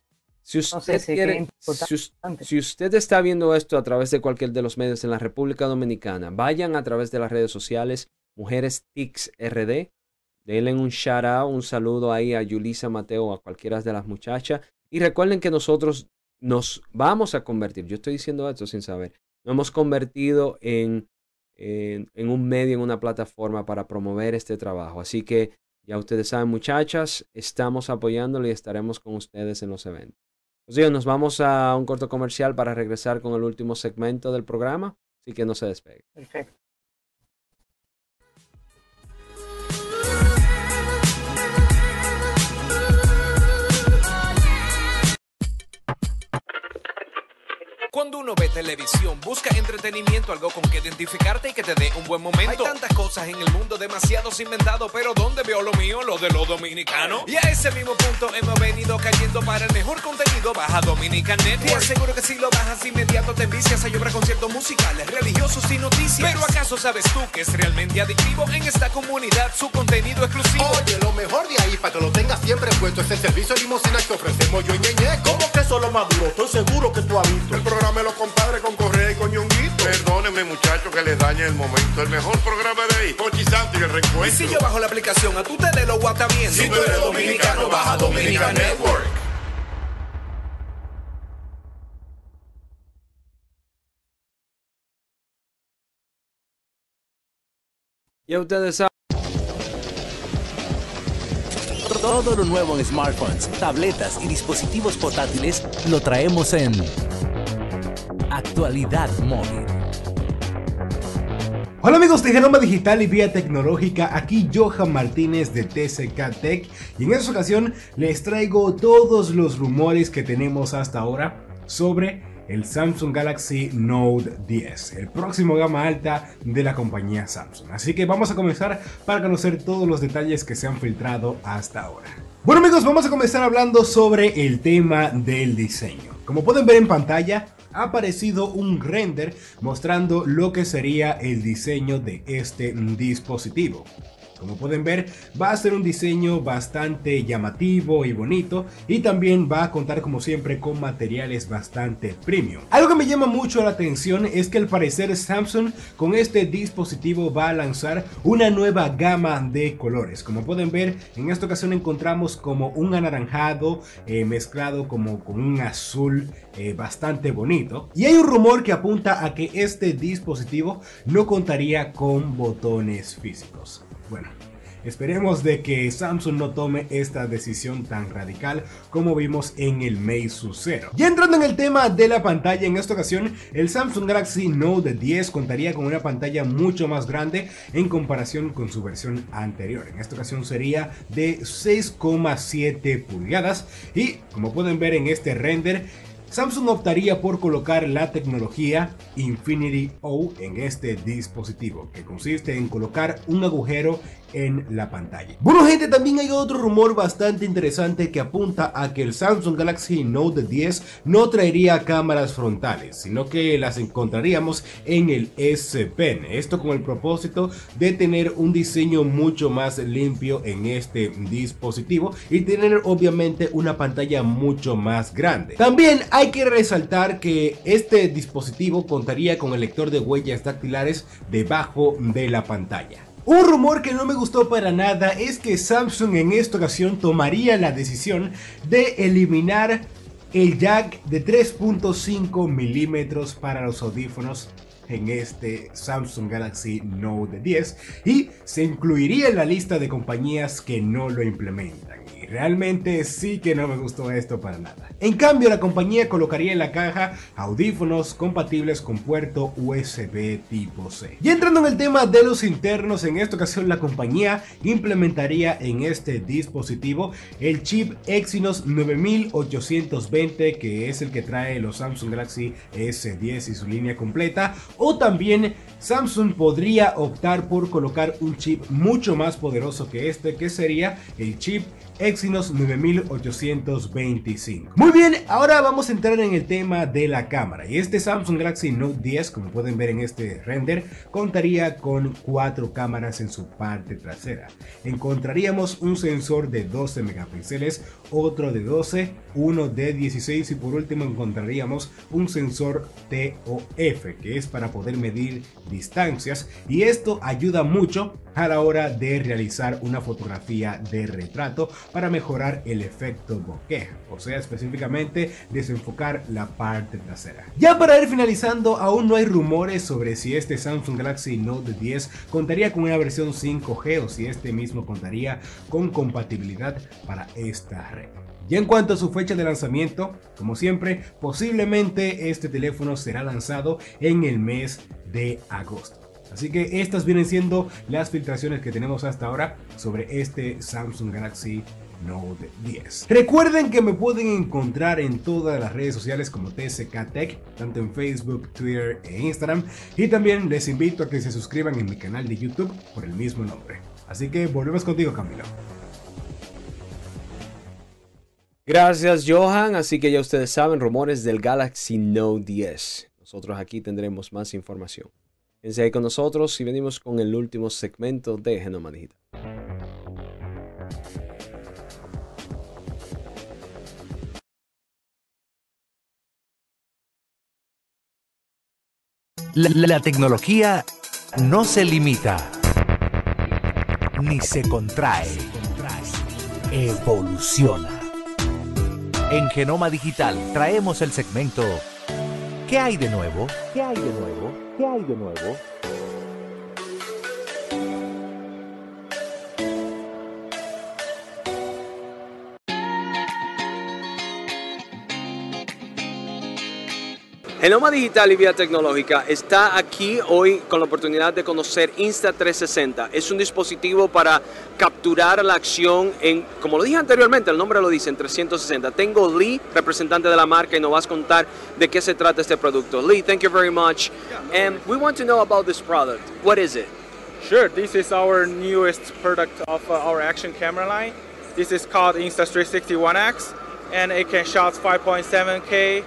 Si usted, quiere- que es si, us- importante. si usted está viendo esto a través de cualquier de los medios en la República Dominicana, vayan a través de las redes sociales Mujeres TICS RD, denle un shout out, un saludo ahí a Yulisa Mateo, a cualquiera de las muchachas. Y recuerden que nosotros nos vamos a convertir, yo estoy diciendo esto sin saber, nos hemos convertido en, en, en un medio, en una plataforma para promover este trabajo. Así que ya ustedes saben, muchachas, estamos apoyándolo y estaremos con ustedes en los eventos. Pues digo, nos vamos a un corto comercial para regresar con el último segmento del programa, así que no se despegue. Perfecto. Uno ve televisión, busca entretenimiento, algo con que identificarte y que te dé un buen momento. Hay tantas cosas en el mundo, demasiados inventados, pero ¿dónde veo lo mío? Lo de los dominicanos. Y a ese mismo punto hemos venido cayendo para el mejor contenido. Baja Dominican Network. Te aseguro que si lo bajas inmediato te envicias. Hay obras, conciertos musicales, religiosos y noticias. Pero ¿acaso sabes tú que es realmente adictivo en esta comunidad su contenido exclusivo? Oye, lo mejor de ahí para que lo tengas siempre puesto es el servicio de limosina que ofrecemos yo y Ñeñeco. ¿Cómo que eso es lo más duro? Estoy seguro que tú has visto. El programa de los compadres con Correa y con Ñonguito. Perdónenme, muchachos, que les dañe el momento. El mejor programa de ahí, Pochi Santo y el Y reencuentro. si yo bajo la aplicación, a tú te de lo guata bien. Si tú eres dominicano, baja Dominican Network. Ya ustedes saben. Todo lo nuevo en smartphones, tabletas y dispositivos portátiles lo traemos en Actualidad Móvil. Hola amigos de Genoma Digital y Vía Tecnológica, aquí Johan Martínez de TCK Tech y en esta ocasión les traigo todos los rumores que tenemos hasta ahora sobre el Samsung Galaxy Note 10, el próximo gama alta de la compañía Samsung. Así que vamos a comenzar para conocer todos los detalles que se han filtrado hasta ahora. Bueno amigos, vamos a comenzar hablando sobre el tema del diseño. Como pueden ver en pantalla, ha aparecido un render mostrando lo que sería el diseño de este dispositivo. Como pueden ver, va a ser un diseño bastante llamativo y bonito y también va a contar como siempre con materiales bastante premium. Algo que me llama mucho la atención es que al parecer Samsung con este dispositivo va a lanzar una nueva gama de colores. Como pueden ver, en esta ocasión encontramos como un anaranjado eh, mezclado como con un azul eh, bastante bonito. Y hay un rumor que apunta a que este dispositivo no contaría con botones físicos. Bueno, Esperemos de que Samsung no tome esta decisión tan radical como vimos en el Meizu Zero. Y entrando en el tema de la pantalla, en esta ocasión el Samsung Galaxy Note 10 contaría con una pantalla mucho más grande en comparación con su versión anterior. En esta ocasión sería de 6,7 pulgadas y como pueden ver en este render Samsung optaría por colocar la tecnología Infinity O en este dispositivo, que consiste en colocar un agujero en la pantalla. Bueno gente, también hay otro rumor bastante interesante que apunta a que el Samsung Galaxy Note 10 no traería cámaras frontales, sino que las encontraríamos en el S Pen. Esto con el propósito de tener un diseño mucho más limpio en este dispositivo y tener obviamente una pantalla mucho más grande. También hay que resaltar que este dispositivo contaría con el lector de huellas dactilares debajo de la pantalla. Un rumor que no me gustó para nada es que Samsung en esta ocasión tomaría la decisión de eliminar el jack de 3.5 milímetros para los audífonos en este Samsung Galaxy Note 10 y se incluiría en la lista de compañías que no lo implementan. Realmente sí que no me gustó esto para nada. En cambio, la compañía colocaría en la caja audífonos compatibles con puerto USB tipo C. Y entrando en el tema de los internos, en esta ocasión la compañía implementaría en este dispositivo el chip Exynos 9820 que es el que trae los Samsung Galaxy S10 y su línea completa o también Samsung podría optar por colocar un chip mucho más poderoso que este que sería el chip Exynos 9825. Muy bien, ahora vamos a entrar en el tema de la cámara. Y este Samsung Galaxy Note 10, como pueden ver en este render, contaría con cuatro cámaras en su parte trasera. Encontraríamos un sensor de 12 megapíxeles, otro de 12, uno de 16 y por último encontraríamos un sensor TOF, que es para poder medir distancias y esto ayuda mucho a la hora de realizar una fotografía de retrato para mejorar el efecto bokeh, o sea específicamente desenfocar la parte trasera. Ya para ir finalizando, aún no hay rumores sobre si este Samsung Galaxy Note 10 contaría con una versión 5G o si este mismo contaría con compatibilidad para esta red. Y en cuanto a su fecha de lanzamiento, como siempre, posiblemente este teléfono será lanzado en el mes de agosto. Así que estas vienen siendo las filtraciones que tenemos hasta ahora sobre este Samsung Galaxy Note 10. Recuerden que me pueden encontrar en todas las redes sociales como TSK Tech, tanto en Facebook, Twitter e Instagram. Y también les invito a que se suscriban en mi canal de YouTube por el mismo nombre. Así que volvemos contigo, Camilo. Gracias, Johan. Así que ya ustedes saben, rumores del Galaxy Note 10. Nosotros aquí tendremos más información. Quédense ahí con nosotros y venimos con el último segmento de Genoma Digital. La, la tecnología no se limita ni se contrae, evoluciona. En Genoma Digital traemos el segmento ¿Qué hay de nuevo? ¿Qué hay de nuevo? ¿Qué hay de nuevo? Genoma Digital y Vía Tecnológica está aquí hoy con la oportunidad de conocer Insta360. Es un dispositivo para capturar la acción en, como lo dije anteriormente, el nombre lo dice, en 360. Tengo Lee, representante de la marca, y nos vas a contar de qué se trata este producto. Lee, thank you very much. And we want to know about this product. What is it? Sure, this is our newest product of uh, our action camera line. This is called Insta360 1X, and it can shoot 5.7K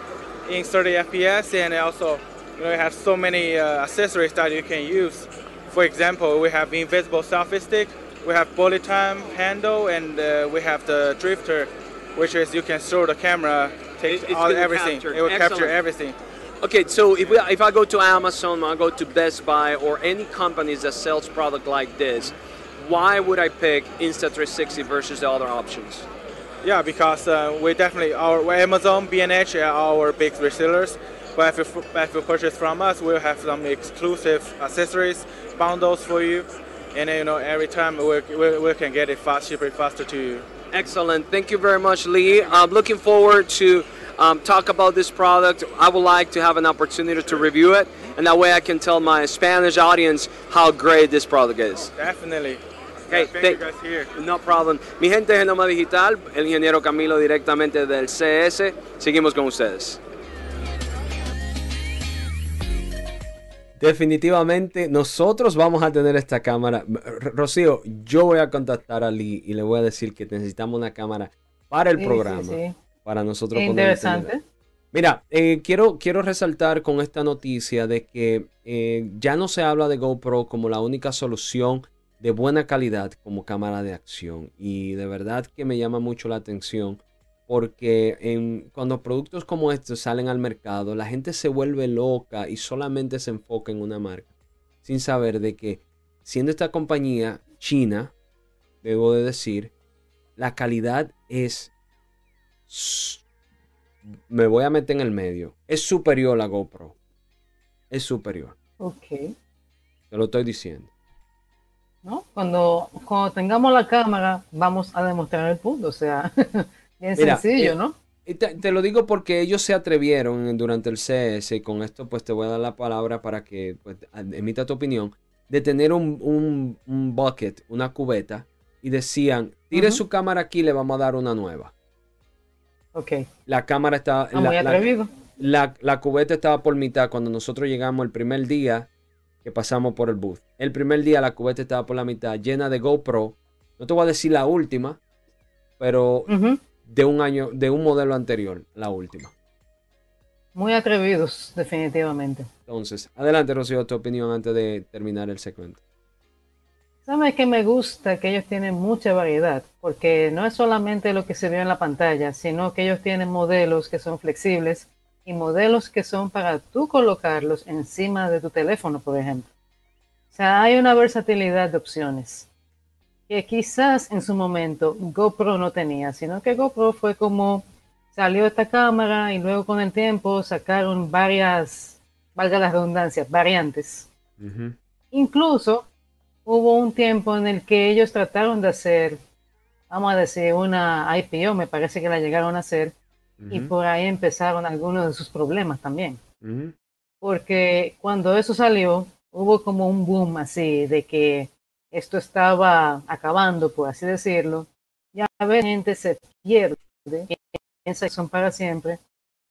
in 30 FPS and also you know we have so many uh, accessories that you can use. For example, we have invisible selfie stick we have bullet time handle, and uh, we have the drifter, which is you can throw the camera, take It- all, everything. capture. It will capture everything. Okay, so if, we, if I go to Amazon, I go to Best Buy, or any companies that sells product like this, why would I pick Insta360 versus the other options? Yeah, because uh, we definitely our Amazon, B&H are our big resellers. But if you, if you purchase from us, we'll have some exclusive accessories bundles for you, and you know every time we, we, we can get it fast, cheaper, faster to you. Excellent. Thank you very much, Lee. I'm looking forward to um, talk about this product. I would like to have an opportunity to review it, and that way I can tell my Spanish audience how great this product is. Definitely. Okay, Thank thank- you guys here. No problem. Mi gente de Genoma Digital, el ingeniero Camilo directamente del CS. Seguimos con ustedes. Definitivamente nosotros vamos a tener esta cámara. Rocío, yo voy a contactar a Lee y le voy a decir que necesitamos una cámara para el Sí, programa. sí. Para nosotros Qué poder interesante. tener- Mira, eh, quiero, quiero resaltar con esta noticia de que eh, ya no se habla de GoPro como la única solución de buena calidad como cámara de acción. Y de verdad que me llama mucho la atención porque en- cuando productos como estos salen al mercado, la gente se vuelve loca y solamente se enfoca en una marca, sin saber de que siendo esta compañía china, debo de decir, la calidad es me voy a meter en el medio. Es superior a la GoPro. Es superior. Ok. Te lo estoy diciendo. ¿No? Cuando, cuando tengamos la cámara, vamos a demostrar el punto. O sea, bien Mira, sencillo, eh, ¿no? Y te, te lo digo porque ellos se atrevieron durante el CS, y con esto pues te voy a dar la palabra para que pues, emita tu opinión, de tener un, un- un bucket, una cubeta, y decían, tire su cámara aquí, le vamos a dar una nueva. Ok. La cámara está... Ah, muy la, la- atrevido. la- la cubeta estaba por mitad cuando nosotros llegamos el primer día que pasamos por el booth. El primer día la cubeta estaba por la mitad, llena de GoPro. No te voy a decir la última, pero de un año, de un modelo anterior, la última. Muy atrevidos, definitivamente. Entonces, adelante, Rocío, tu opinión antes de terminar el segmento. ¿Sabes que me gusta? Que ellos tienen mucha variedad, porque no es solamente lo que se vio en la pantalla, sino que ellos tienen modelos que son flexibles y modelos que son para tú colocarlos encima de tu teléfono, por ejemplo. O sea, hay una versatilidad de opciones que quizás en su momento GoPro no tenía, sino que GoPro fue como salió esta cámara y luego con el tiempo sacaron varias, valga la redundancia, variantes. Incluso hubo un tiempo en el que ellos trataron de hacer, vamos a decir, una IPO, me parece que la llegaron a hacer, y por ahí empezaron algunos de sus problemas también. Porque cuando eso salió, hubo como un boom así de que esto estaba acabando, por así decirlo. Ya a veces gente se pierde, piensa que son para siempre.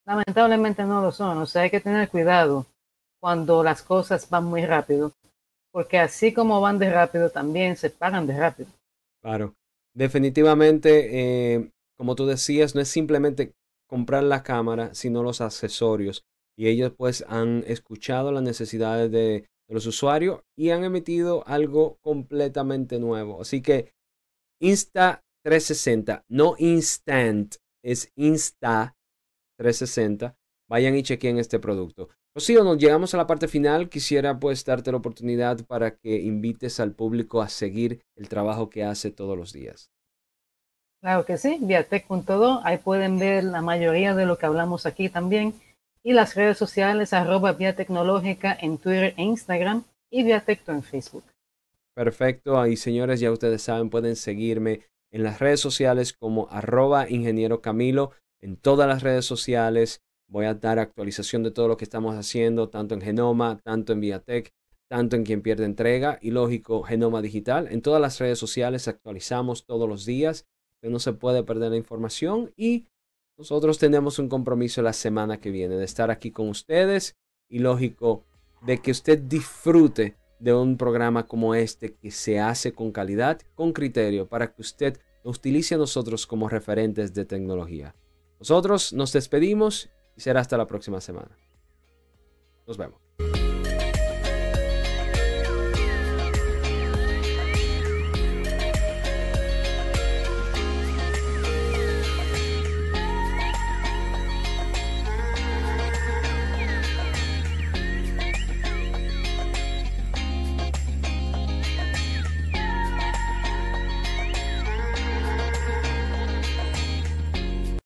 Lamentablemente no lo son, o sea, hay que tener cuidado cuando las cosas van muy rápido, porque así como van de rápido, también se pagan de rápido. Claro. Definitivamente, eh, como tú decías, no es simplemente comprar la cámara, sino los accesorios. Y ellos pues han escuchado las necesidades de, los usuarios y han emitido algo completamente nuevo. Así que Insta 360, no Instant, es Insta 360. Vayan y chequen este producto. Rocío, nos llegamos a la parte final. Quisiera pues darte la oportunidad para que invites al público a seguir el trabajo que hace todos los días. Claro que sí, viatec.do, ahí pueden ver la mayoría de lo que hablamos aquí también. Y las redes sociales, arroba Vía Tecnológica en Twitter e Instagram y Viatecto en Facebook. Perfecto, ahí señores, ya ustedes saben, pueden seguirme en las redes sociales como arroba ingeniero Camilo, en todas las redes sociales. Voy a dar actualización de todo lo que estamos haciendo, tanto en Genoma, tanto en Viatec, tanto en Quien Pierde Entrega y lógico Genoma Digital. En todas las redes sociales actualizamos todos los días. No se puede perder la información y nosotros tenemos un compromiso la semana que viene de estar aquí con ustedes y lógico de que usted disfrute de un programa como este que se hace con calidad, con criterio, para que usted nos utilice a nosotros como referentes de tecnología. Nosotros nos despedimos y será hasta la próxima semana. Nos vemos.